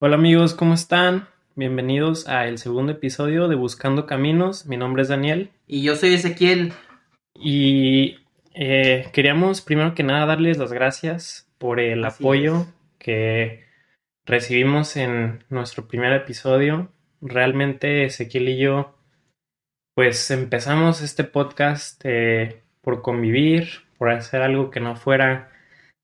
Hola amigos, ¿cómo están? Bienvenidos a el segundo episodio de Buscando Caminos. Mi nombre es Daniel Y yo soy Ezequiel. y eh, queríamos primero que nada darles las gracias por el Así apoyo es. que recibimos en nuestro primer episodio. Realmente Ezequiel y yo pues empezamos este podcast eh, por convivir, por hacer algo que no fuera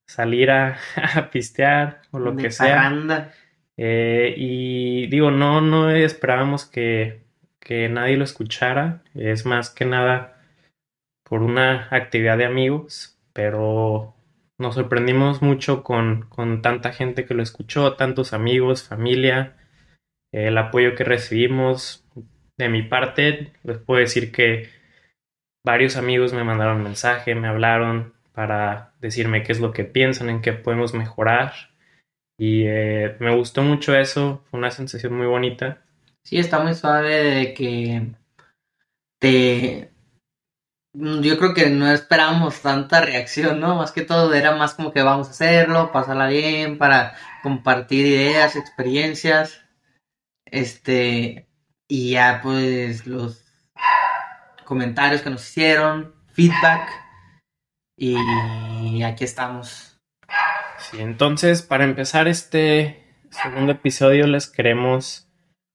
salir a, a pistear o lo de que sea. Eh, y digo, no, no esperábamos que, que nadie lo escuchara. Es más que nada por una actividad de amigos, pero nos sorprendimos mucho con, con tanta gente que lo escuchó, tantos amigos, familia, el apoyo que recibimos. De mi parte, les puedo decir que varios amigos me mandaron mensaje, me hablaron para decirme qué es lo que piensan, en qué podemos mejorar. Y eh, me gustó mucho eso, fue una sensación muy bonita. Sí, está muy suave de que te... mm, Yo creo que no esperábamos tanta reacción, ¿no? Más que todo era más como que vamos a hacerlo, pasarla bien, para compartir ideas, experiencias. Este... Y ya pues los comentarios que nos hicieron, feedback. Y aquí estamos. Sí, entonces para empezar este segundo episodio les queremos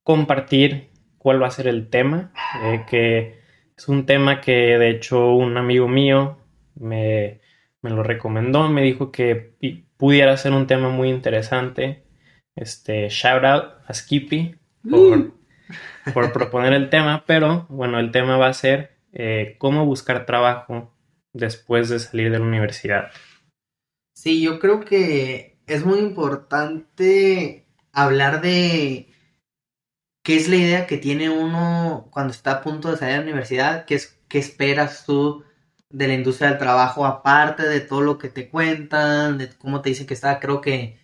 compartir cuál va a ser el tema, eh, que es un tema que de hecho un amigo mío me, me lo recomendó, me dijo que pudiera ser un tema muy interesante. Este, shout out a Skippy por, por proponer el tema, pero bueno, el tema va a ser eh, cómo buscar trabajo después de salir de la universidad. Sí, yo creo que es muy importante hablar de qué es la idea que tiene uno cuando está a punto de salir de la universidad, qué es, qué esperas tú de la industria del trabajo, aparte de todo lo que te cuentan, de cómo te dicen que está, creo que,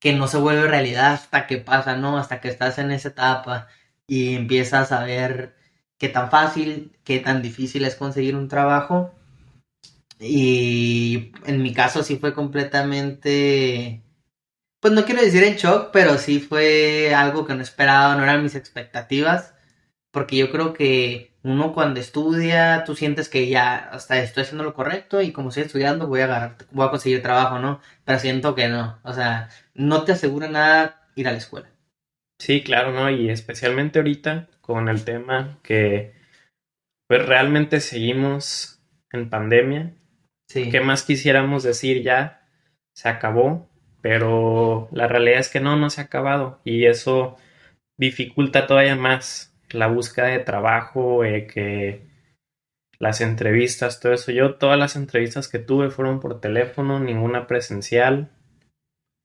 que no se vuelve realidad hasta que pasa, ¿no? Hasta que estás en esa etapa y empiezas a ver qué tan fácil, qué tan difícil es conseguir un trabajo. Y en mi caso sí fue completamente, pues no quiero decir en shock, pero sí fue algo que no esperaba, no eran mis expectativas, porque yo creo que uno cuando estudia, tú sientes que ya hasta estoy haciendo lo correcto y como estoy estudiando voy a agarrar, voy a conseguir trabajo, ¿no? Pero siento que no, o sea, no te asegura nada ir a la escuela. Sí, claro, ¿no? Y especialmente ahorita con el tema que pues realmente seguimos en pandemia. Sí, ¿Qué más quisiéramos decir ya? Se acabó, pero la realidad es que no, no se ha acabado y eso dificulta todavía más la búsqueda de trabajo, eh, que las entrevistas, todo eso. Yo todas las entrevistas que tuve fueron por teléfono, ninguna presencial.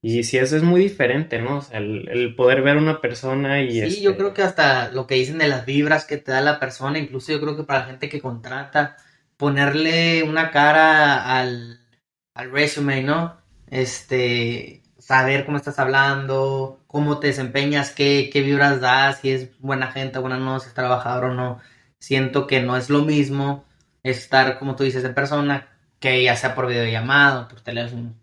Y sí, eso es muy diferente, ¿no? O sea, el, el poder ver a una persona y Sí, yo este, creo que hasta lo que dicen de las vibras que te da la persona, incluso yo creo que para la gente que contrata, ponerle una cara al, al resume, ¿no? Este, saber cómo estás hablando, cómo te desempeñas, qué, qué vibras das, si es buena gente, buena no, si es trabajador o no. Siento que no es lo mismo estar, como tú dices, en persona, que ya sea por videollamada o por teléfono.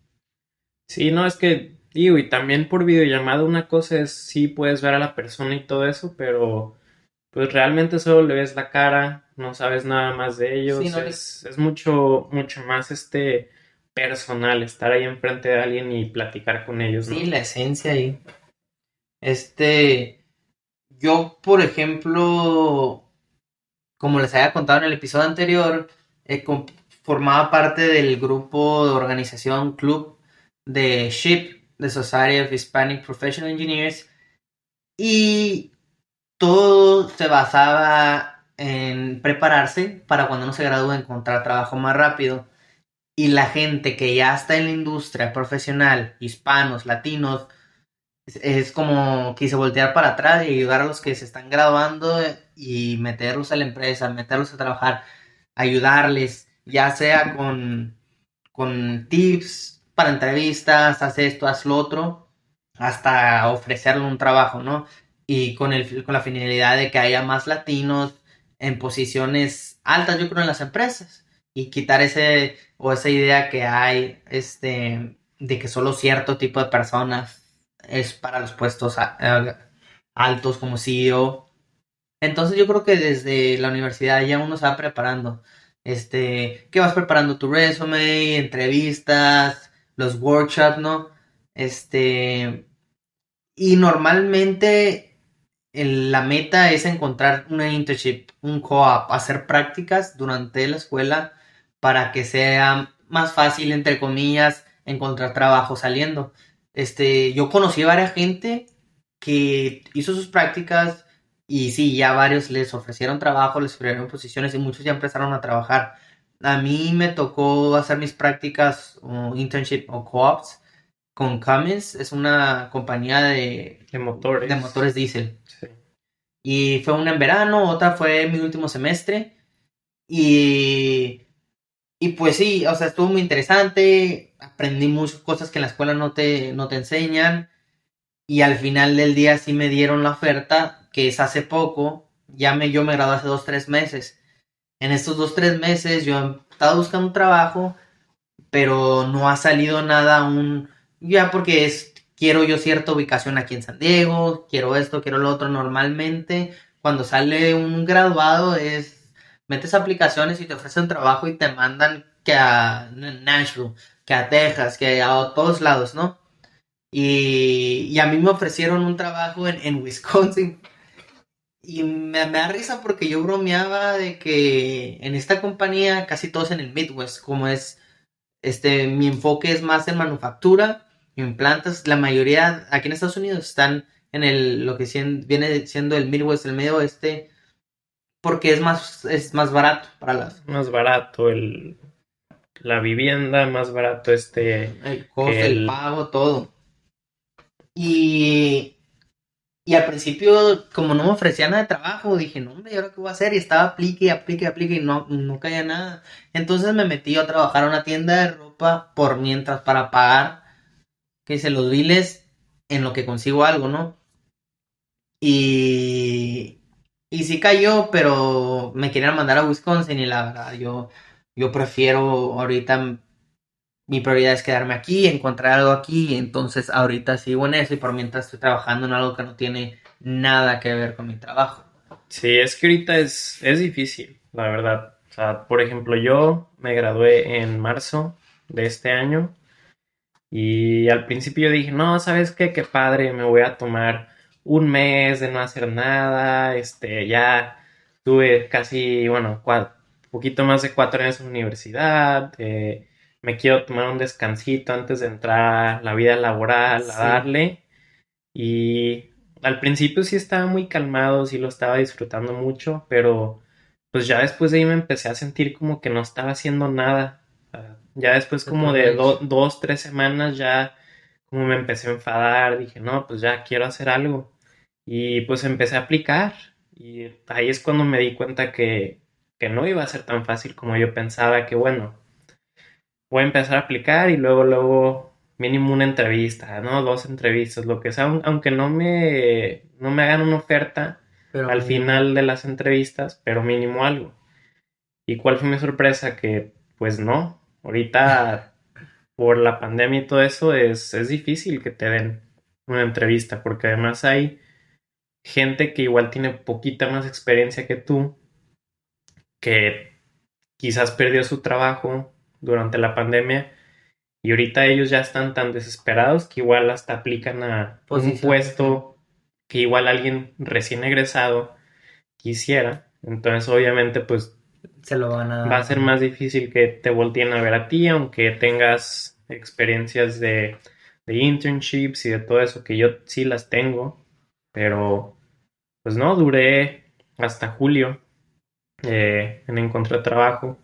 Sí, no, es que digo, y también por videollamada una cosa es sí puedes ver a la persona y todo eso, pero pues realmente solo le ves la cara, no sabes nada más de Sí, ellos, no le- es, es mucho, mucho más este personal, estar ahí enfrente de alguien y platicar con ellos, ¿no? Sí, la esencia ahí. Este, yo, por ejemplo, como les había contado en el episodio anterior, eh, formaba parte del grupo de organización club de SHIP, de Society of Hispanic Professional Engineers, y todo se basaba en prepararse para cuando uno se gradúe encontrar trabajo más rápido. Y la gente que ya está en la industria profesional, hispanos, latinos, es, es como quise voltear para atrás y ayudar a los que se están graduando y meterlos a la empresa, meterlos a trabajar, ayudarles, ya sea con, con tips para entrevistas, haz esto, haz lo otro, hasta ofrecerle un trabajo, ¿no? Y con, el, con la finalidad de que haya más latinos en posiciones altas, yo creo, en las empresas. Y quitar ese, o esa idea que hay, este, de que solo cierto tipo de personas es para los puestos altos como CEO. Entonces yo creo que desde la universidad ya uno se va preparando. Este, que vas preparando tu resume, entrevistas, los workshops, ¿no? Este, y normalmente la meta es encontrar una internship, un co-op, hacer prácticas durante la escuela para que sea más fácil, entre comillas, encontrar trabajo saliendo. Este, yo conocí a varias gente que hizo sus prácticas y sí, ya varios les ofrecieron trabajo, les ofrecieron posiciones y muchos ya empezaron a trabajar. A mí me tocó hacer mis prácticas o internship o co-ops con Cummins, es una compañía de, de motores. De motores diésel. Y fue una en verano, otra fue en mi último semestre. Y, y pues sí, o sea, estuvo muy interesante. Aprendí muchas cosas que en la escuela no te, no te enseñan. Y al final del día sí me dieron la oferta, que es hace poco. Ya me, yo me gradué hace dos, tres meses. En estos dos, tres meses yo he estado buscando un trabajo, pero no ha salido nada aún. Ya porque es quiero yo cierta ubicación aquí en San Diego, quiero esto, quiero lo otro. Normalmente, cuando sale un graduado, es metes aplicaciones y te ofrecen trabajo y te mandan que a Nashville, que a Texas, que a todos lados, ¿no? Y, a mí me ofrecieron un trabajo en, Wisconsin. Y me, me, da risa porque yo bromeaba de que en esta compañía casi todos en el Midwest, como es, este, mi enfoque es más en manufactura implantas, la mayoría aquí en Estados Unidos están en el lo que viene siendo el Midwest, el medio oeste, porque es más es más barato para las más barato el la vivienda, más barato este el costo, el... pago, todo. Y y al principio, como no me ofrecían nada de trabajo, dije, no, hombre, ¿y ahora qué voy a hacer? Y estaba aplique, aplique, aplique y no, no caía nada. Entonces me metí a trabajar en una tienda de ropa por mientras para pagar que dice los biles en lo que consigo algo, ¿no? Y, y sí cayó, pero me querían mandar a Wisconsin y la verdad yo, yo prefiero ahorita, mi prioridad es quedarme aquí, encontrar algo aquí, entonces ahorita sigo en eso y por mientras estoy trabajando en algo que no tiene nada que ver con mi trabajo. Sí, es que ahorita es, es difícil, la verdad. O sea, por ejemplo, yo me gradué en marzo de este año y al principio dije, no, ¿sabes qué? Qué padre, me voy a tomar un mes de no hacer nada. Este, ya tuve casi, bueno, un poquito más de cuatro años en la universidad. Eh, me quiero tomar un descansito antes de entrar a la vida laboral, a darle. Y al principio sí estaba muy calmado, sí lo estaba disfrutando mucho, pero pues ya después de ahí me empecé a sentir como que no estaba haciendo nada. Ya después como de dos, tres semanas ya como me empecé a enfadar, dije, no, pues ya quiero hacer algo. Y pues empecé a aplicar y ahí es cuando me di cuenta que, que no iba a ser tan fácil como yo pensaba, que bueno, voy a empezar a aplicar y luego, luego mínimo una entrevista, ¿no? Dos entrevistas, lo que sea, aunque no me, no me hagan una oferta al final de las entrevistas, pero mínimo algo. ¿Y cuál fue mi sorpresa? Que pues no, Ahorita, por la pandemia y todo eso, es, es difícil que te den una entrevista, porque además hay gente que igual tiene poquita más experiencia que tú, que quizás perdió su trabajo durante la pandemia y ahorita ellos ya están tan desesperados que igual hasta aplican a un puesto que igual alguien recién egresado quisiera. Entonces, obviamente, pues se lo van a... Va a ser más difícil que te volteen a ver a ti, aunque tengas experiencias de, de internships y de todo eso, que yo sí las tengo, pero pues no, duré hasta julio eh, en encontrar trabajo.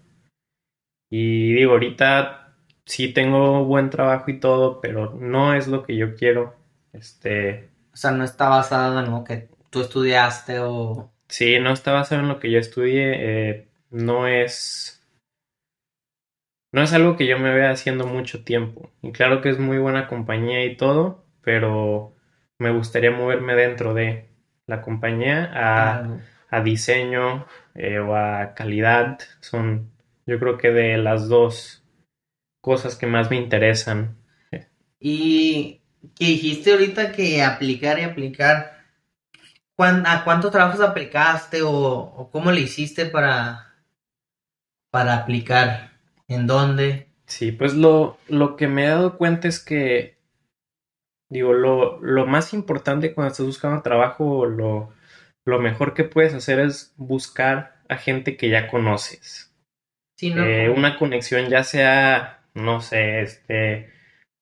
Y digo, ahorita sí tengo buen trabajo y todo, pero no es lo que yo quiero. Este. O sea, no está basado en lo que tú estudiaste o. Sí, no está basado en lo que yo estudié. Eh, no es no es algo que yo me vea haciendo mucho tiempo. Y claro que es muy buena compañía y todo, pero me gustaría moverme dentro de la compañía a, a diseño eh, o a calidad. Son, yo creo que de las dos cosas que más me interesan. Y que dijiste ahorita que aplicar y aplicar. ¿A cuántos trabajos aplicaste o, cómo le hiciste para, para aplicar? ¿En dónde? Sí, pues lo, lo que me he dado cuenta es que, digo, lo, lo más importante cuando estás buscando trabajo, lo, lo mejor que puedes hacer es buscar a gente que ya conoces. Sí, ¿no? Eh, una conexión ya sea, no sé, este,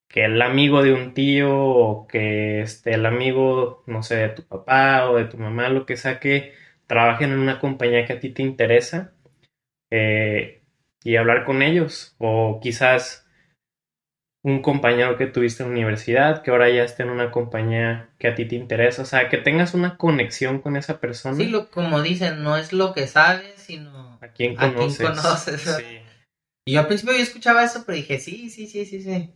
que el amigo de un tío o que este, el amigo, no sé, de tu papá o de tu mamá, lo que sea, que trabajen en una compañía que a ti te interesa eh, y hablar con ellos. O quizás un compañero que tuviste en la universidad que ahora ya esté en una compañía que a ti te interesa. O sea, que tengas una conexión con esa persona. Sí, lo, como dicen, no es lo que sabes, sino a quién conoces. Y yo al principio yo escuchaba eso, pero dije, sí, sí, sí, sí, sí.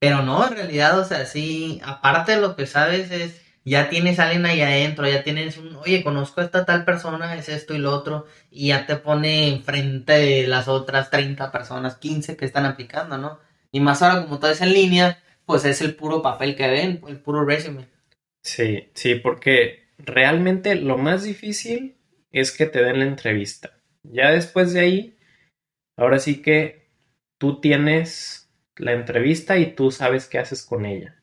Pero no, en realidad, o sea, sí, aparte de lo que sabes es, ya tienes a alguien ahí adentro, ya tienes un, oye, conozco a esta tal persona, es esto y lo otro, y ya te pone enfrente de las otras 30 personas, 15 que están aplicando, ¿no? Y más ahora como todo es en línea, pues es el puro papel que ven, el puro resumen. Sí, sí, porque realmente lo más difícil es que te den la entrevista. Ya después de ahí, ahora sí que tú tienes la entrevista y tú sabes qué haces con ella.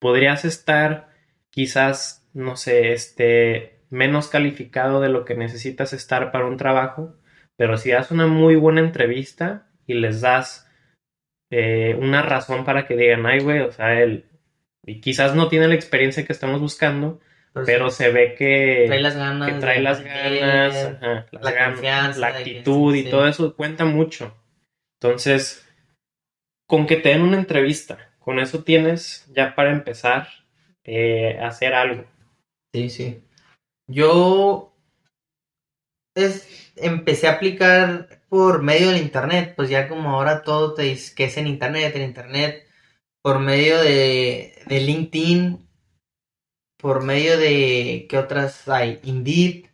Podrías estar quizás, no sé, este, menos calificado de lo que necesitas estar para un trabajo, pero si das una muy buena entrevista y les das eh, una razón para que digan, ay, güey, o sea, él, y quizás no tiene la experiencia que estamos buscando, pero, se ve que trae las ganas, que trae las ganas, la, la actitud y todo eso cuenta mucho. Entonces, con que te den una entrevista, con eso tienes ya para empezar eh, hacer algo. Sí, sí. Yo es, empecé a aplicar por medio del internet, pues ya como ahora todo te dice que es en internet, en internet, por medio de, de LinkedIn, por medio de, ¿qué otras hay? Indeed.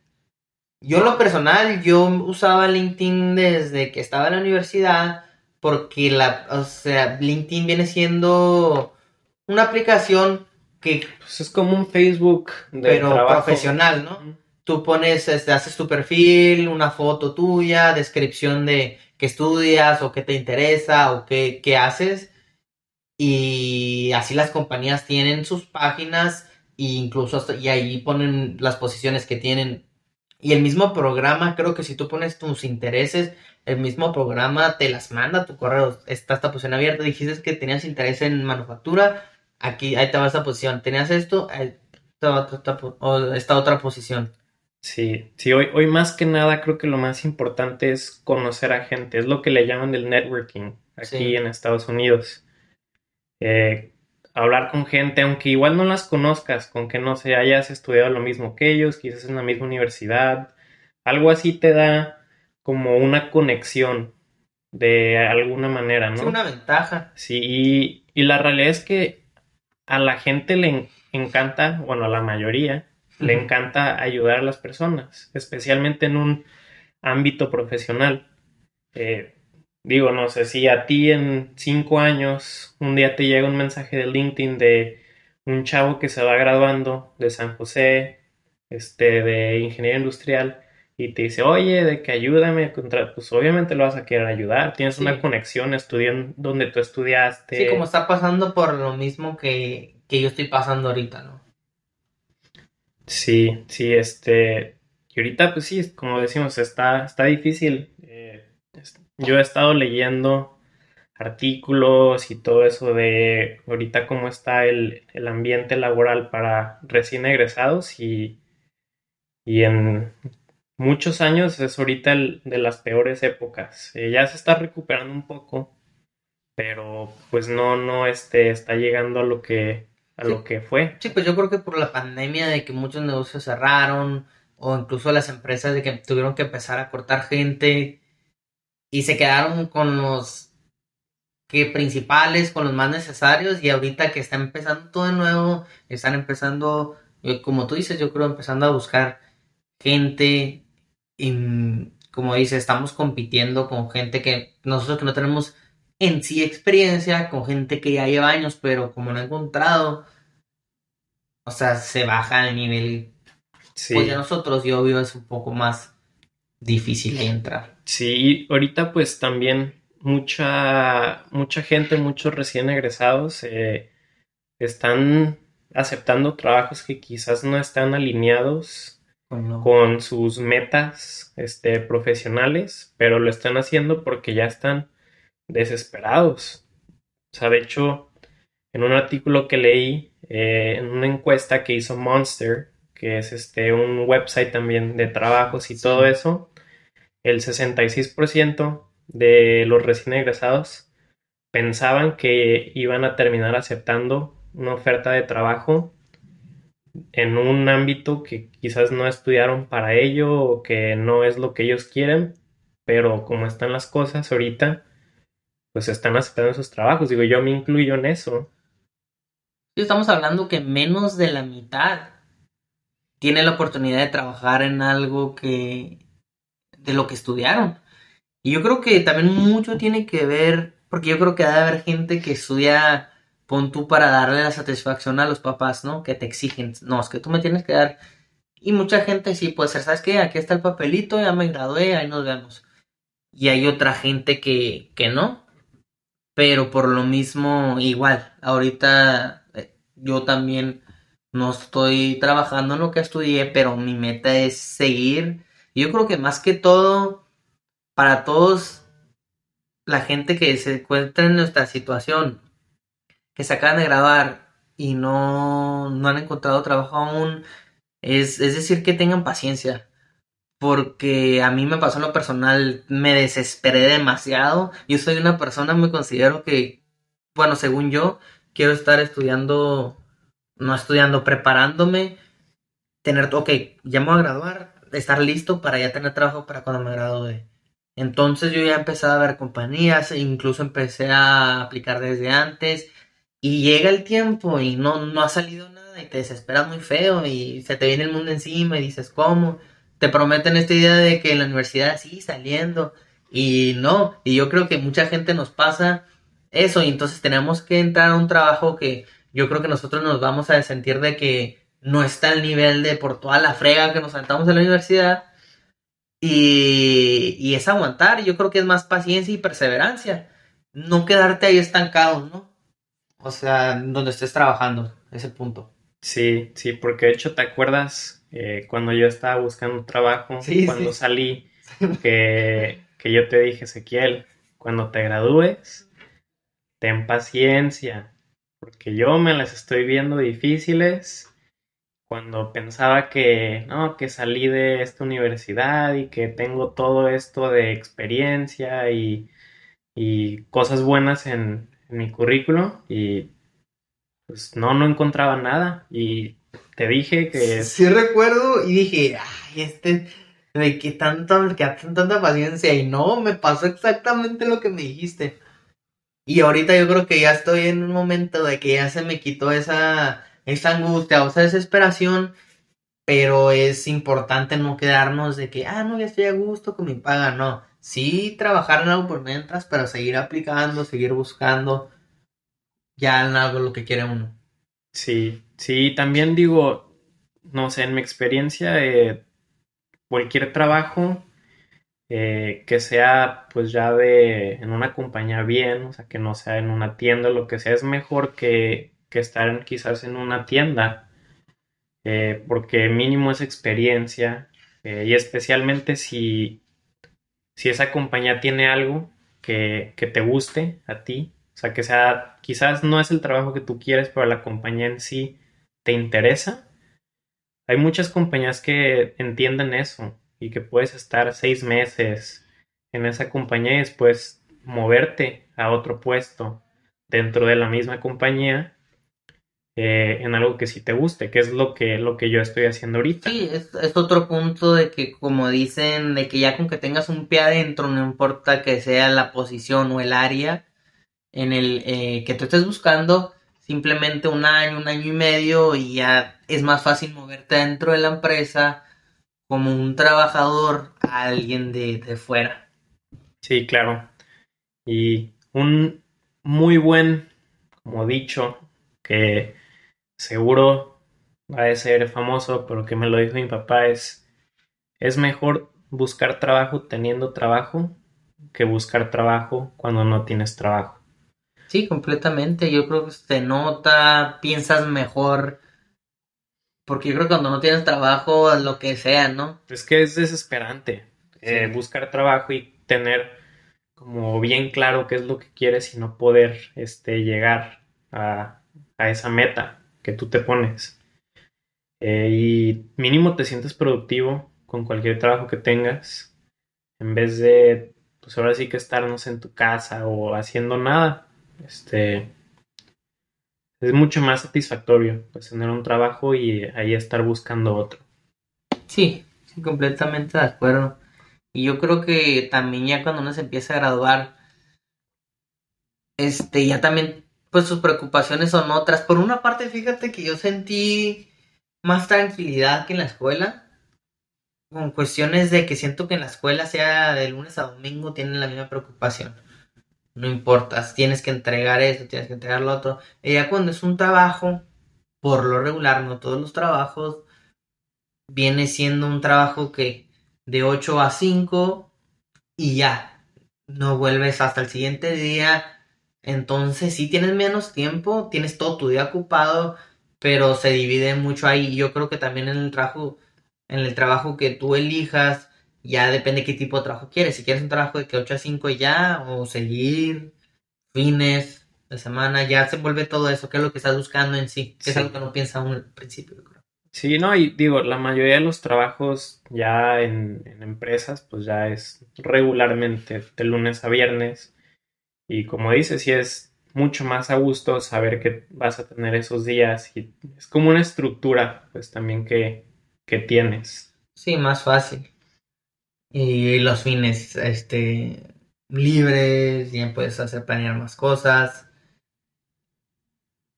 Yo lo personal, yo usaba LinkedIn desde que estaba en la universidad porque la, o sea, LinkedIn viene siendo una aplicación que pues es como un Facebook de pero profesional, ¿no? Tú pones, este, haces tu perfil, una foto tuya, descripción de qué estudias o qué te interesa o qué, qué haces y así las compañías tienen sus páginas e incluso hasta, y ahí ponen las posiciones que tienen y el mismo programa creo que si tú pones tus intereses el mismo programa te las manda tu correo. Está esta posición abierta. Dijiste que tenías interés en manufactura. Aquí, ahí te va esta posición. Tenías esto, esta otra, esta otra posición. Sí, sí, hoy, hoy más que nada creo que lo más importante es conocer a gente. Es lo que le llaman el networking aquí en Estados Unidos. Eh, hablar con gente, aunque igual no las conozcas, con que no se hayas estudiado lo mismo que ellos, quizás en la misma universidad, algo así te da como una conexión de alguna manera, ¿no? Es una ventaja. Sí, y, la realidad es que a la gente le encanta, bueno, a la mayoría, le encanta ayudar a las personas, especialmente en un ámbito profesional. Eh, digo, no sé si a ti en cinco años un día te llega un mensaje de LinkedIn de un chavo que se va graduando de San José, este, de ingeniería industrial, y te dice, oye, de que ayúdame, contra... pues obviamente lo vas a querer ayudar, tienes una conexión, estudian donde tú estudiaste. Sí, como está pasando por lo mismo que, yo estoy pasando ahorita, ¿no? Sí, sí, este, y ahorita pues sí, como decimos, está, está difícil. Eh, yo he estado leyendo artículos y todo eso de ahorita cómo está el, el ambiente laboral para recién egresados y, y en muchos años es ahorita el, de las peores épocas. Eh, ya se está recuperando un poco, pero pues no, no este, está llegando a lo que a lo que fue. Sí, pues yo creo que por la pandemia de que muchos negocios cerraron o incluso las empresas de que tuvieron que empezar a cortar gente y se quedaron con los que principales, con los más necesarios y ahorita que está empezando todo de nuevo, están empezando, eh, como tú dices, yo creo empezando a buscar gente y como dice, estamos compitiendo con gente que nosotros que no tenemos en sí experiencia con gente que ya lleva años, pero como no ha encontrado, o sea, se baja el nivel. Sí. Pues de nosotros, y obvio, es un poco más difícil entrar. Sí, ahorita pues también mucha, mucha gente, muchos recién egresados eh, están aceptando trabajos que quizás no están alineados Con con sus metas este, profesionales, pero lo están haciendo porque ya están desesperados. O sea, de hecho, en un artículo que leí, eh, en una encuesta que hizo Monster, que es este, un website también de trabajos y todo eso, el 66% de los recién egresados pensaban que iban a terminar aceptando una oferta de trabajo en un ámbito que quizás no estudiaron para ello o que no es lo que ellos quieren, pero como están las cosas ahorita, pues están aceptando esos trabajos. Digo, yo me incluyo en eso. Estamos hablando que menos de la mitad tiene la oportunidad de trabajar en algo que de lo que estudiaron. Y yo creo que también mucho tiene que ver, porque yo creo que debe haber gente que estudia, pon tú para darle la satisfacción a los papás, ¿no? Que te exigen, no, es que tú me tienes que dar. Y mucha gente sí puede ser, ¿sabes qué? Aquí está el papelito, ya me gradué, ahí nos vemos. Y hay otra gente que, que no. Pero por lo mismo, igual, ahorita eh, yo también no estoy trabajando en lo que estudié, pero mi meta es seguir. Yo creo que más que todo, para todos, la gente que se encuentra en nuestra situación, que se acaban de graduar y no, no han encontrado trabajo aún, es, es decir, que tengan paciencia. Porque a mí me pasó en lo personal, me desesperé demasiado. Yo soy una persona, me considero que, bueno, según yo, quiero estar estudiando, no estudiando, preparándome, tener, ok, ya me voy a graduar, estar listo para ya tener trabajo para cuando me gradúe. Entonces yo ya empecé a ver compañías, e incluso empecé a aplicar desde antes y llega el tiempo y no, no ha salido nada y te desesperas muy feo y se te viene el mundo encima y dices, ¿cómo? Te prometen esta idea de que en la universidad sí, saliendo y no, y yo creo que mucha gente nos pasa eso y entonces tenemos que entrar a un trabajo que yo creo que nosotros nos vamos a sentir de que no está al nivel de por toda la frega que nos saltamos en la universidad y, y es aguantar, yo creo que es más paciencia y perseverancia, no quedarte ahí estancado, ¿no? O sea, donde estés trabajando, ese punto. Sí, sí, porque de hecho te acuerdas eh, cuando yo estaba buscando trabajo, Sí, cuando sí. salí, que, que yo te dije, Ezequiel, cuando te gradúes, ten paciencia, porque yo me las estoy viendo difíciles. Cuando pensaba que, no, que salí de esta universidad y que tengo todo esto de experiencia y, y cosas buenas en, en mi currículo y pues no, no encontraba nada y te dije que Sí recuerdo y dije, ay, este, de qué tanto, que tanta paciencia y no, me pasó exactamente lo que me dijiste. Y ahorita yo creo que ya estoy en un momento de que ya se me quitó esa, esa angustia o esa desesperación, pero es importante no quedarnos de que, ah, no, ya estoy a gusto con mi paga, no. Sí, trabajar en algo por mientras, pero seguir aplicando, seguir buscando ya en algo lo que quiere uno. sí, sí, también digo, no sé, en mi experiencia, eh, cualquier trabajo eh, que sea pues ya de en una compañía bien, o sea, que no sea en una tienda, lo que sea, es mejor que, que estar quizás en una tienda, eh, porque mínimo es experiencia, y especialmente si, si esa compañía tiene algo que, que te guste a ti, o sea, que sea, quizás no es el trabajo que tú quieres, pero la compañía en sí te interesa. Hay muchas compañías que entienden eso y que puedes estar seis meses en esa compañía y después moverte a otro puesto dentro de la misma compañía eh, en algo que sí te guste, que es lo que, lo que yo estoy haciendo ahorita. Sí, es, es otro punto de que, como dicen, de que ya con que tengas un pie adentro, no importa que sea la posición o el área en el eh, que tú estés buscando, simplemente un año, un año y medio y ya es más fácil moverte dentro de la empresa como un trabajador a alguien de, de fuera. Sí, claro. Y un muy buen, como dicho, que seguro va a ser famoso, pero que me lo dijo mi papá, es, es mejor buscar trabajo teniendo trabajo que buscar trabajo cuando no tienes trabajo. Sí, completamente. Yo creo que se nota, piensas mejor. Porque yo creo que cuando no tienes trabajo, lo que sea, ¿no? Es que es desesperante eh, buscar trabajo y tener como bien claro qué es lo que quieres y no poder este, llegar a, a esa meta que tú te pones. Eh, y mínimo te sientes productivo con cualquier trabajo que tengas en vez de pues ahora sí que estarnos en tu casa o haciendo nada. Este es mucho más satisfactorio pues tener un trabajo y ahí estar buscando otro. Sí, completamente de acuerdo. Y yo creo que también ya cuando uno se empieza a graduar, este, ya también, pues sus preocupaciones son otras. Por una parte, fíjate que yo sentí más tranquilidad que en la escuela con cuestiones de que siento que en la escuela, sea de lunes a domingo, tienen la misma preocupación. No importa, tienes que entregar eso, tienes que entregar lo otro. Y ya cuando es un trabajo, por lo regular, no todos los trabajos, viene siendo un trabajo que de 8 a 5 y ya, no vuelves hasta el siguiente día. Entonces, si tienes menos tiempo, tienes todo tu día ocupado, pero se divide mucho ahí. Yo creo que también en el trabajo en el trabajo que tú elijas, ya depende qué tipo de trabajo quieres. Si quieres un trabajo de que 8 a 5 ya, o seguir, fines de semana, ya se vuelve todo eso, qué es lo que estás buscando en sí, que es algo que no piensa uno al principio, creo. Sí, no, y digo, la mayoría de los trabajos ya en, en empresas, pues ya es regularmente de lunes a viernes. Y como dices, sí es mucho más a gusto saber que vas a tener esos días y es como una estructura, pues también que, que tienes. Sí, más fácil. Y los fines, este, libres, bien puedes hacer planear más cosas.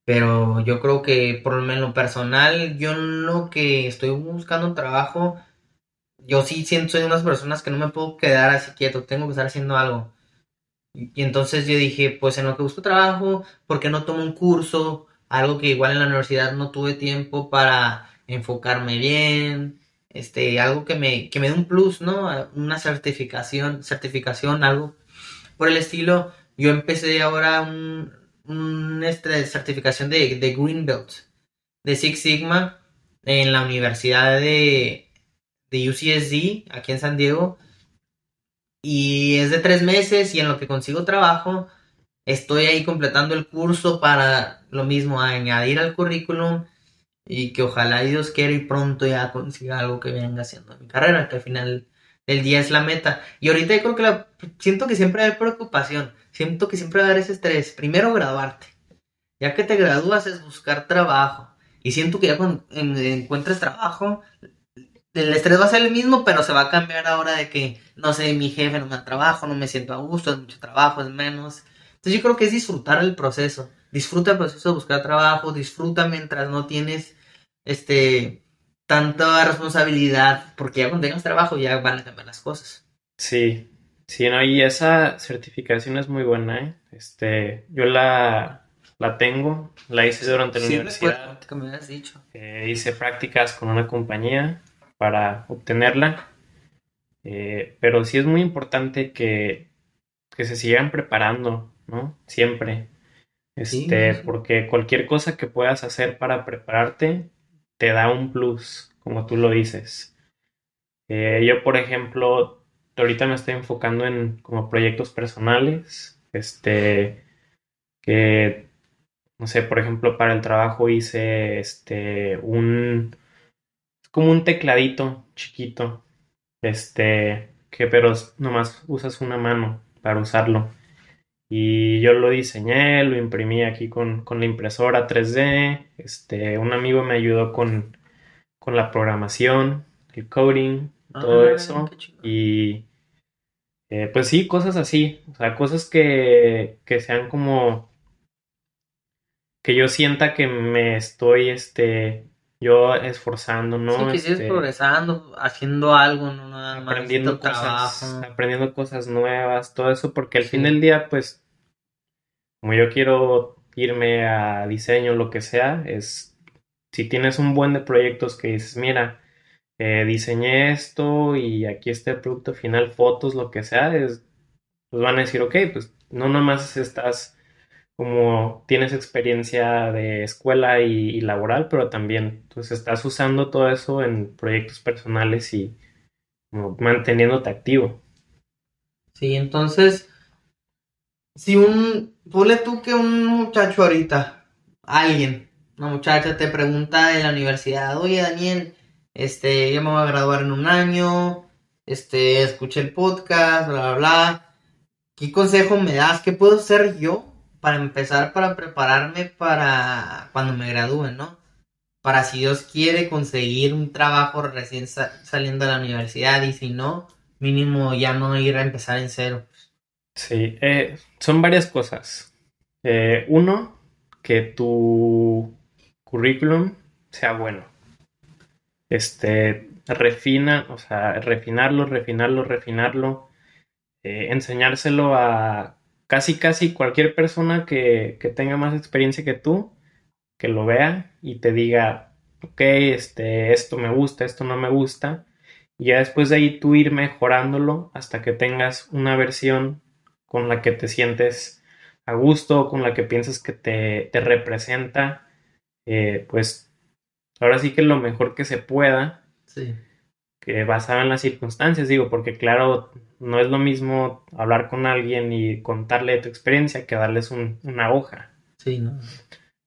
Pero yo creo que por lo menos personal, yo lo que estoy buscando trabajo, yo sí siento soy unas personas que no me puedo quedar así quieto, tengo que estar haciendo algo. Y entonces yo dije, pues en lo que busco trabajo, ¿por qué no tomo un curso? Algo que igual en la universidad no tuve tiempo para enfocarme bien, este, algo que me, que me dé un plus, ¿no? Una certificación, certificación, algo por el estilo. Yo empecé ahora un, este, certificación de, de Green Belt, de Six Sigma, en la Universidad de, de UCSD, aquí en San Diego. Y es de tres meses y en lo que consigo trabajo, estoy ahí completando el curso para lo mismo, añadir al currículum y que ojalá Dios quiera y pronto ya consiga algo que venga haciendo mi carrera, que al final del día es la meta. Y ahorita yo creo que la, siento que siempre hay preocupación, siento que siempre va a haber ese estrés. Primero graduarte, ya que te gradúas es buscar trabajo. Y siento que ya cuando encuentres trabajo, el estrés va a ser el mismo, pero se va a cambiar ahora de que, no sé, mi jefe no me da trabajo, no me siento a gusto, es mucho trabajo, es menos. Entonces yo creo que es disfrutar el proceso. Disfruta el proceso de buscar trabajo, disfruta mientras no tienes este, tanta responsabilidad, porque ya cuando tengas trabajo ya van a cambiar las cosas. Sí, sí, no, y esa certificación es muy buena, ¿eh? Este, yo la, la tengo, la hice durante la universidad. me habías dicho. Eh, hice prácticas con una compañía para obtenerla, eh, pero sí es muy importante que, que se sigan preparando, ¿no? Siempre. Este, porque cualquier cosa que puedas hacer para prepararte te da un plus, como tú lo dices. Eh, yo, por ejemplo, ahorita me estoy enfocando en como proyectos personales, este, que, no sé, por ejemplo, para el trabajo hice, este, un, como un tecladito chiquito, este, que pero nomás usas una mano para usarlo. Y yo lo diseñé, lo imprimí aquí con, la impresora 3D. Este, un amigo me ayudó con, la programación, el coding, ah, todo eso. Y eh, pues sí, cosas así. O sea, cosas que, que sean como que yo sienta que me estoy este yo esforzando, ¿no? Sí, que sigues este, progresando, haciendo algo, no nada más aprendiendo cosas, aprendiendo cosas nuevas, todo eso, porque al fin del día, pues, como yo quiero irme a diseño, lo que sea, es si tienes un buen de proyectos que dices, mira, eh, diseñé esto y aquí está el producto final, fotos, lo que sea, es, pues van a decir, ok, pues no nomás estás como tienes experiencia de escuela y, laboral, pero también pues estás usando todo eso en proyectos personales y manteniéndote activo. Sí, entonces, si un, ponle tú que un muchacho ahorita, alguien, una muchacha te pregunta en la universidad, oye Daniel, este, yo me voy a graduar en un año, este, escuché el podcast, bla, bla, bla, ¿qué consejo me das? ¿Qué puedo hacer yo para empezar, para prepararme para cuando me gradúe, ¿no? Para si Dios quiere conseguir un trabajo recién saliendo de la universidad y si no, mínimo ya no ir a empezar en cero. Sí, eh, son varias cosas. Eh, uno, que tu currículum sea bueno. Este, refina, o sea, refinarlo, refinarlo, refinarlo, eh, enseñárselo a casi, casi cualquier persona que, tenga más experiencia que tú, que lo vea y te diga, ok, este, esto me gusta, esto no me gusta. Y ya después de ahí tú ir mejorándolo hasta que tengas una versión con la que te sientes a gusto, con la que piensas que te, representa, eh, pues ahora sí que lo mejor que se pueda. Sí. Que basado en las circunstancias, digo, porque claro, no es lo mismo hablar con alguien y contarle tu experiencia que darles una hoja. Sí, ¿no?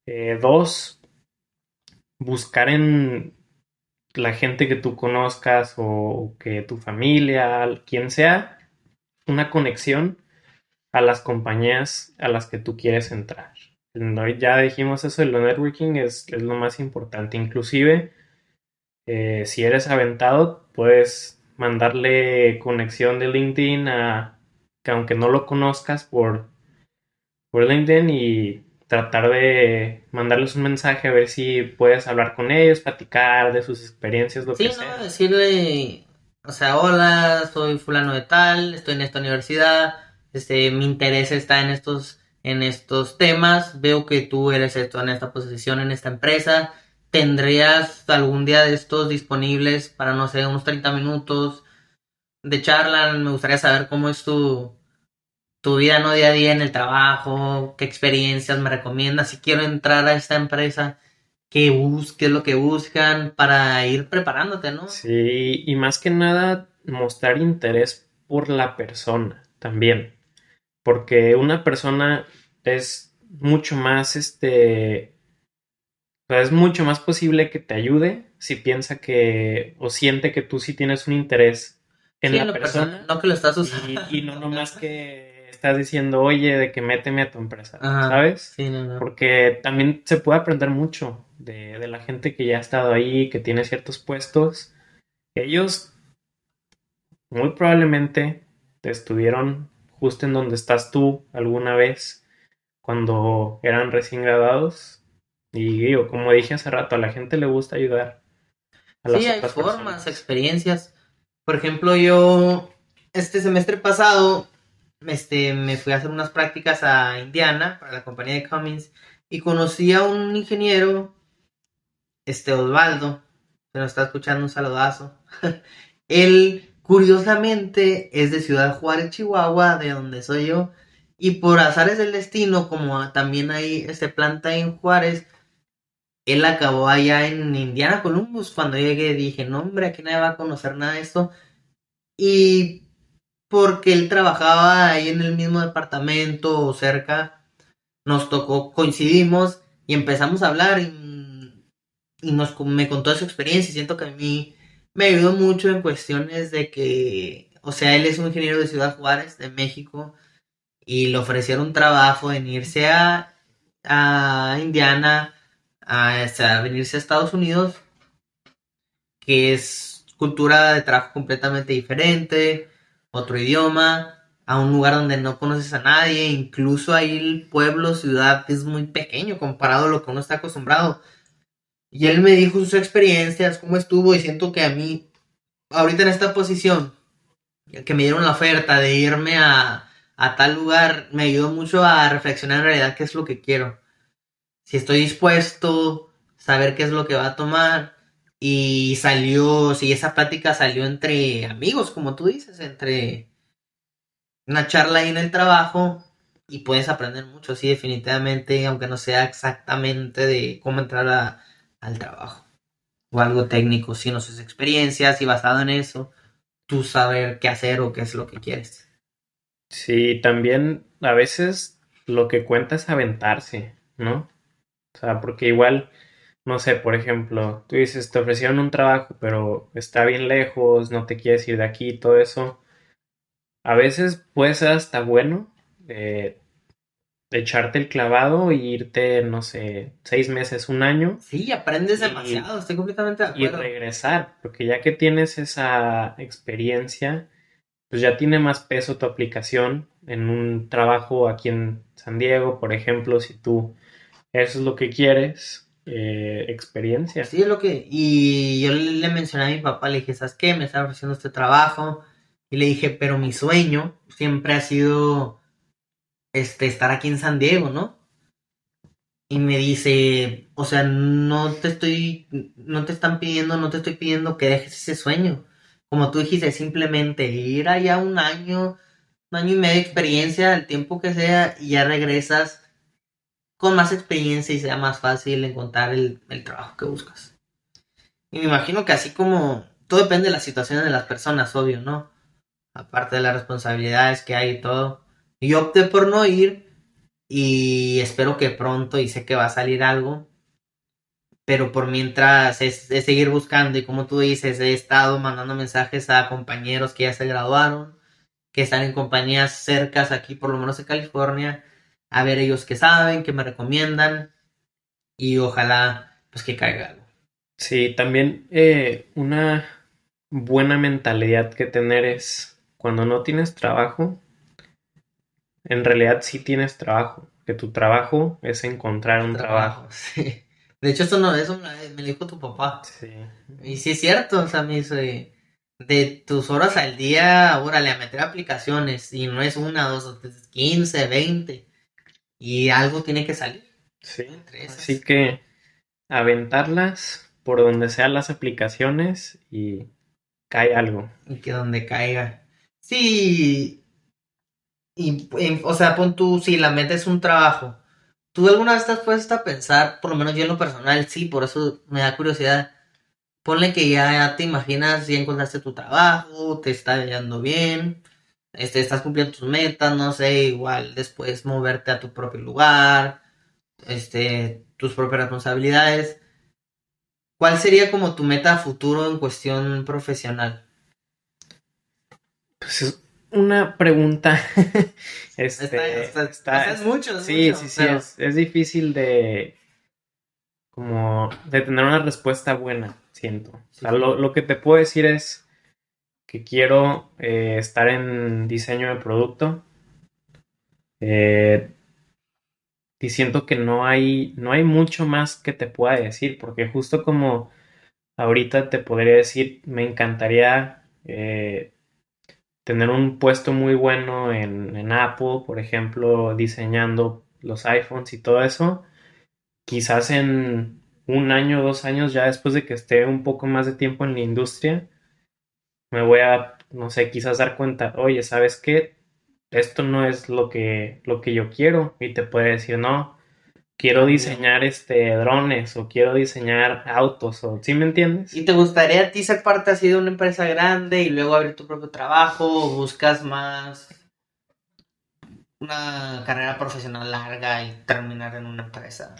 Eh, dos, buscar en la gente que tú conozcas o que tu familia, quien sea, una conexión a las compañías a las que tú quieres entrar. Ya dijimos eso, el networking es, es lo más importante. Inclusive, eh, si eres aventado, puedes mandarle conexión de LinkedIn a que aunque no lo conozcas por, por LinkedIn y tratar de mandarles un mensaje a ver si puedes hablar con ellos, platicar de sus experiencias, lo que sea. Sí, decirle, o sea, hola, soy fulano de tal, estoy en esta universidad, este, mi interés está en estos, en estos temas, veo que tú eres esto en esta posición en esta empresa, ¿Tendrías algún día de estos disponibles para, no sé, unos 30 minutos de charla? Me gustaría saber cómo es tu, tu vida no día a día en el trabajo, qué experiencias me recomiendas, si quiero entrar a esta empresa, qué, qué es lo que buscan para ir preparándote, ¿no? Sí, y más que nada mostrar interés por la persona también, porque una persona es mucho más, este, o sea, es mucho más posible que te ayude si piensa que o siente que tú sí tienes un interés en la persona. no que lo estás usando. Y, no nomás que estás diciendo, oye, de que méteme a tu empresa, ¿sabes? Sí, no, no. Porque también se puede aprender mucho de, de la gente que ya ha estado ahí, que tiene ciertos puestos. Ellos muy probablemente te estuvieron justo en donde estás tú alguna vez cuando eran recién graduados y digo, como dije hace rato, a la gente le gusta ayudar. A sí, hay formas, experiencias. Por ejemplo, yo este semestre pasado este, me fui a hacer unas prácticas a Indiana para la compañía de Cummins y conocí a un ingeniero, este Osvaldo, que nos está escuchando un saludazo. Él, curiosamente, es de Ciudad Juárez, Chihuahua, de donde soy yo. Y por azares del destino, como también hay este planta en Juárez, él acabó allá en Indiana Columbus. Cuando llegué dije, no hombre, aquí nadie va a conocer nada de esto. Y porque él trabajaba ahí en el mismo departamento o cerca, nos tocó, coincidimos y empezamos a hablar y, me contó su experiencia y siento que a mí me ayudó mucho en cuestiones de que, o sea, él es un ingeniero de Ciudad Juárez, de México, y le ofrecieron trabajo en irse a, a Indiana a, venirse a Estados Unidos, que es cultura de trabajo completamente diferente, otro idioma, a un lugar donde no conoces a nadie, incluso ahí el pueblo, ciudad es muy pequeño comparado a lo que uno está acostumbrado. Y él me dijo sus experiencias, cómo estuvo, y siento que a mí, ahorita en esta posición, que me dieron la oferta de irme a, a tal lugar, me ayudó mucho a reflexionar en realidad qué es lo que quiero. Si estoy dispuesto, saber qué es lo que va a tomar. Y salió, si esa plática salió entre amigos, como tú dices, entre una charla ahí en el trabajo y puedes aprender mucho, sí, definitivamente, aunque no sea exactamente de cómo entrar al trabajo o algo técnico, sino sus experiencias y basado en eso, tú saber qué hacer o qué es lo que quieres. Sí, también a veces lo que cuenta es aventarse, ¿no? O sea, porque igual, no sé, por ejemplo, tú dices, te ofrecieron un trabajo, pero está bien lejos, no te quieres ir de aquí, todo eso. A veces puede ser hasta bueno eh, echarte el clavado e irte, no sé, seis meses, un año. Sí, aprendes demasiado, estoy completamente de acuerdo. Y regresar, porque ya que tienes esa experiencia, pues ya tiene más peso tu aplicación en un trabajo aquí en San Diego, por ejemplo, si tú eso es lo que quieres, eh, experiencia. Sí, es lo que, y yo le mencioné a mi papá, le dije, ¿sabes qué? Me estaba ofreciendo este trabajo, y le dije, pero mi sueño siempre ha sido este, estar aquí en San Diego, ¿no? Y me dice, o sea, no te estoy, no te están pidiendo, no te estoy pidiendo que dejes ese sueño. Como tú dijiste, simplemente ir allá un año, un año y medio de experiencia, el tiempo que sea, y ya regresas con más experiencia y sea más fácil encontrar el, el trabajo que buscas. Y me imagino que así como todo depende de las situaciones de las personas, obvio, ¿no? aparte de las responsabilidades que hay y todo. Y opté por no ir y espero que pronto y sé que va a salir algo. Pero por mientras es, seguir buscando y como tú dices, he estado mandando mensajes a compañeros que ya se graduaron, que están en compañías cercas aquí, por lo menos en California, a ver ellos qué saben, qué me recomiendan y ojalá pues que caiga algo. Sí, también eh, una buena mentalidad que tener es cuando no tienes trabajo, en realidad sí tienes trabajo, que tu trabajo es encontrar un trabajo. De hecho, eso no, eso me lo dijo tu papá. Sí. Y sí es cierto, o sea, me dice, de tus horas al día, órale, a meter aplicaciones, y no es una, dos, tres, quince, veinte, y algo tiene que salir. Sí, así que aventarlas por donde sean las aplicaciones y cae algo. Y que donde caiga. Sí. Y, o sea, pon tú, si la meta es un trabajo. ¿Tú alguna vez te has puesto a pensar, por lo menos yo en lo personal, sí, por eso me da curiosidad. Ponle que ya te imaginas, ya encontraste tu trabajo, te está yendo bien, este, estás cumpliendo tus metas, no sé, igual después moverte a tu propio lugar, este, tus propias responsabilidades. ¿Cuál sería como tu meta futuro en cuestión profesional? Pues es una pregunta. este, está, es mucho. sí, sí, sí, es, difícil de como de tener una respuesta buena, siento. lo, que te puedo decir es que quiero eh, estar en diseño de producto. Eh, y siento que no hay, no hay mucho más que te pueda decir, porque justo como ahorita te podría decir, me encantaría eh, tener un puesto muy bueno en, Apple, por ejemplo, diseñando los iPhones y todo eso, quizás en un año dos años, ya después de que esté un poco más de tiempo en la industria, me voy a, no sé, quizás dar cuenta, oye, ¿sabes qué? Esto no es lo que, lo que yo quiero. Y te puede decir, no, quiero diseñar este drones o quiero diseñar autos o ¿sí me entiendes? ¿Y te gustaría a ti ser parte así de una empresa grande y luego abrir tu propio trabajo o buscas más una carrera profesional larga y terminar en una empresa?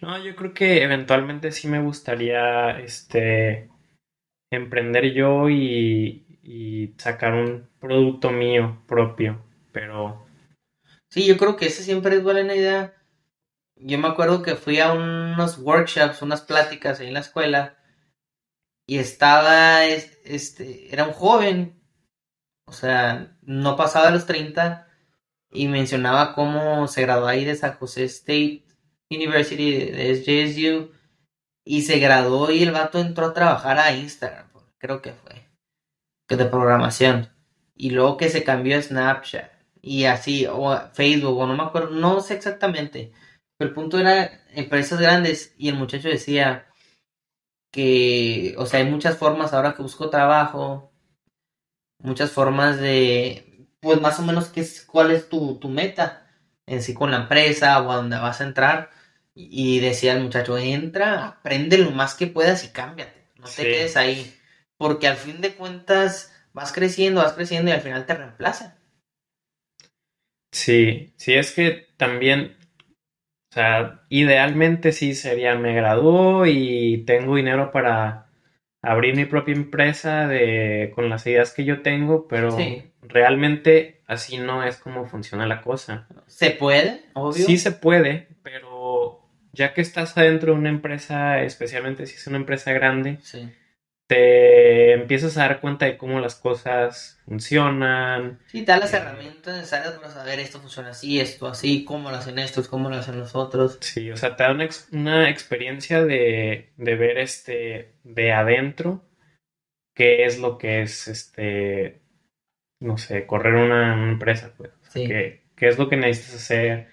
No, yo creo que eventualmente sí me gustaría este emprender yo y, y sacar un producto mío propio, pero Sí, yo creo que esa siempre es buena idea. Yo me acuerdo que fui a unos workshops, unas pláticas ahí en la escuela y estaba, este, era un joven, o sea, no pasaba de los 30 y mencionaba cómo se graduó ahí de San José State University, de SJSU, y se graduó y el vato entró a trabajar a Instagram, creo que fue, que de programación, y luego que se cambió a Snapchat, y así, o Facebook, o no me acuerdo, no sé exactamente. Pero el punto era empresas grandes y el muchacho decía que, o sea, hay muchas formas ahora que busco trabajo, muchas formas de, pues más o menos, qué es, cuál es tu, tu meta en sí con la empresa o a dónde vas a entrar. Y decía el muchacho, entra, aprende lo más que puedas y cámbiate. No te Sí. quedes ahí. Porque al fin de cuentas vas creciendo, vas creciendo y al final te reemplazan. Sí, sí, es que también, o sea, idealmente sí sería, me gradúo y tengo dinero para abrir mi propia empresa de, con las ideas que yo tengo, pero Sí. realmente así no es como funciona la cosa. Se puede, obvio. Sí se puede, pero ya que estás adentro de una empresa, especialmente si es una empresa grande, Sí. te empiezas a dar cuenta de cómo las cosas funcionan. Sí, te da las Eh. herramientas necesarias para saber esto funciona así, esto así, cómo lo hacen estos, cómo lo hacen los otros. Sí, o sea, te da una, una experiencia de, de ver este de adentro qué es lo que es este, no sé, correr una, una empresa, pues. O sea, Sí. qué, qué es lo que necesitas hacer,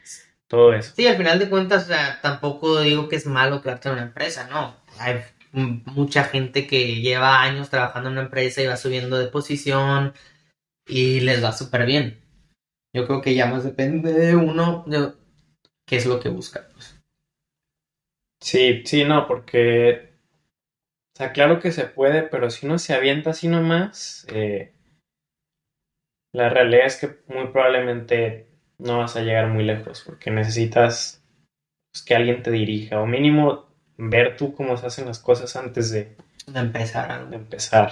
todo eso. Sí, al final de cuentas, o sea, tampoco digo que es malo quedarte en una empresa, no. Hay mucha gente que lleva años trabajando en una empresa y va subiendo de posición y les va súper bien. Yo creo que ya más depende de uno de qué es lo que busca. pues. Sí, sí, no, porque, o sea, claro que se puede, pero si uno se avienta así nomás, eh, la realidad es que muy probablemente no vas a llegar muy lejos, porque necesitas pues, que alguien te dirija, o mínimo ver tú cómo se hacen las cosas antes de, De empezar algo. de empezar.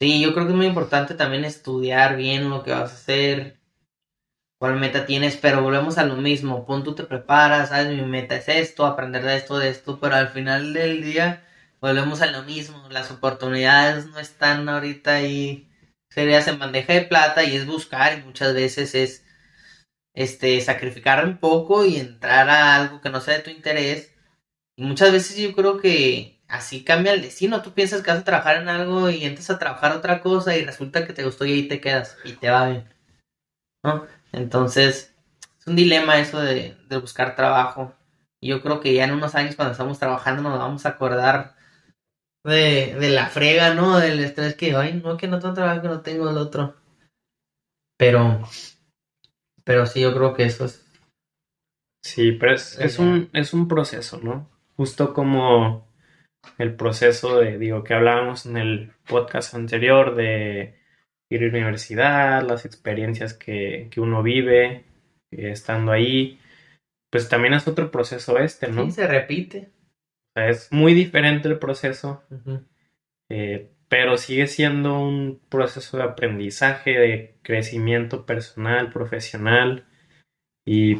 Sí, yo creo que es muy importante también estudiar bien lo que vas a hacer, cuál meta tienes, pero volvemos a lo mismo. Pon tú te preparas, sabes, mi meta es esto, aprender de esto, de esto, pero al final del día volvemos a lo mismo. Las oportunidades no están ahorita ahí, serías en bandeja de plata y es buscar y muchas veces es este sacrificar un poco y entrar a algo que no sea de tu interés. Y muchas veces yo creo que así cambia el destino. Tú piensas que vas a trabajar en algo y entras a trabajar otra cosa y resulta que te gustó y ahí te quedas y te va bien. ¿no? Entonces, es un dilema eso de, de buscar trabajo. Y yo creo que ya en unos años cuando estamos trabajando nos vamos a acordar de, de la frega, ¿no? Del estrés que, ay, no, que no tengo trabajo, que no tengo el otro. Pero, pero sí, yo creo que eso es... Sí, pero es, es un, es un proceso, ¿no? Justo como el proceso de, digo, que hablábamos en el podcast anterior de ir a la universidad, las experiencias que, que uno vive eh, estando ahí, pues también es otro proceso este, ¿no? Sí, se repite. O sea, es muy diferente el proceso, Ujú. eh, pero sigue siendo un proceso de aprendizaje, de crecimiento personal, profesional, y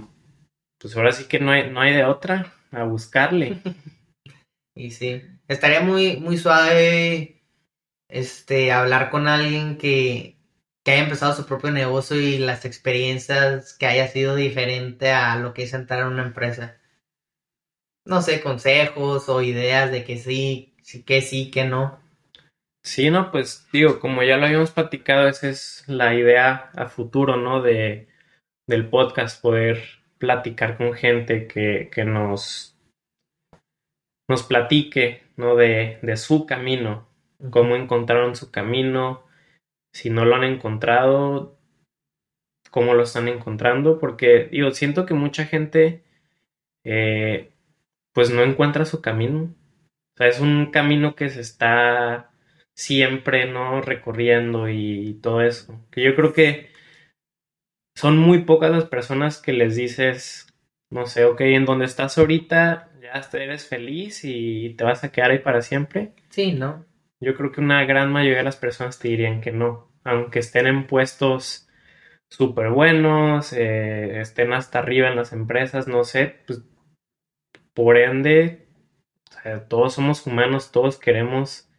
pues ahora sí que no hay, no hay de otra, a buscarle. Y sí, estaría muy, muy suave este hablar con alguien que, que haya empezado su propio negocio y las experiencias que haya sido diferente a lo que es entrar en una empresa. No sé, consejos o ideas de que sí, sí que sí, que no. Sí, no, pues digo, como ya lo habíamos platicado, esa es la idea a futuro, ¿no? De, del podcast, poder platicar con gente que, que nos, nos platique, ¿no? De, de su camino, cómo encontraron su camino, si no lo han encontrado, cómo lo están encontrando, porque digo, siento que mucha gente eh, pues no encuentra su camino. O sea, es un camino que se está siempre, ¿no? Recorriendo y todo eso. Que yo creo que son muy pocas las personas que les dices, no sé, ok, en donde estás ahorita ya eres feliz y te vas a quedar ahí para siempre. Sí, ¿no? Yo creo que una gran mayoría de las personas te dirían que no, aunque estén en puestos súper buenos, eh, estén hasta arriba en las empresas, no sé, pues por ende, o sea, todos somos humanos, todos queremos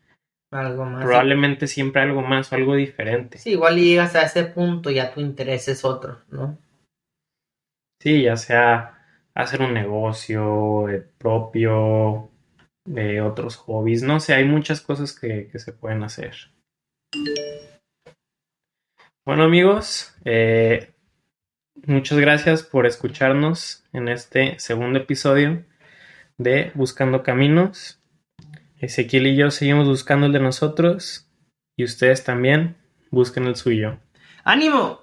Algo más. probablemente siempre algo más o algo diferente. Sí, igual llegas a ese punto y ya tu interés es otro, ¿no? Sí, ya sea hacer un negocio eh, propio, eh, otros hobbies, no sé, hay muchas cosas que, que se pueden hacer. Bueno amigos, eh, muchas gracias por escucharnos en este segundo episodio de Buscando Caminos. Ezequiel y yo seguimos buscando el de nosotros y ustedes también busquen el suyo. ¡Ánimo!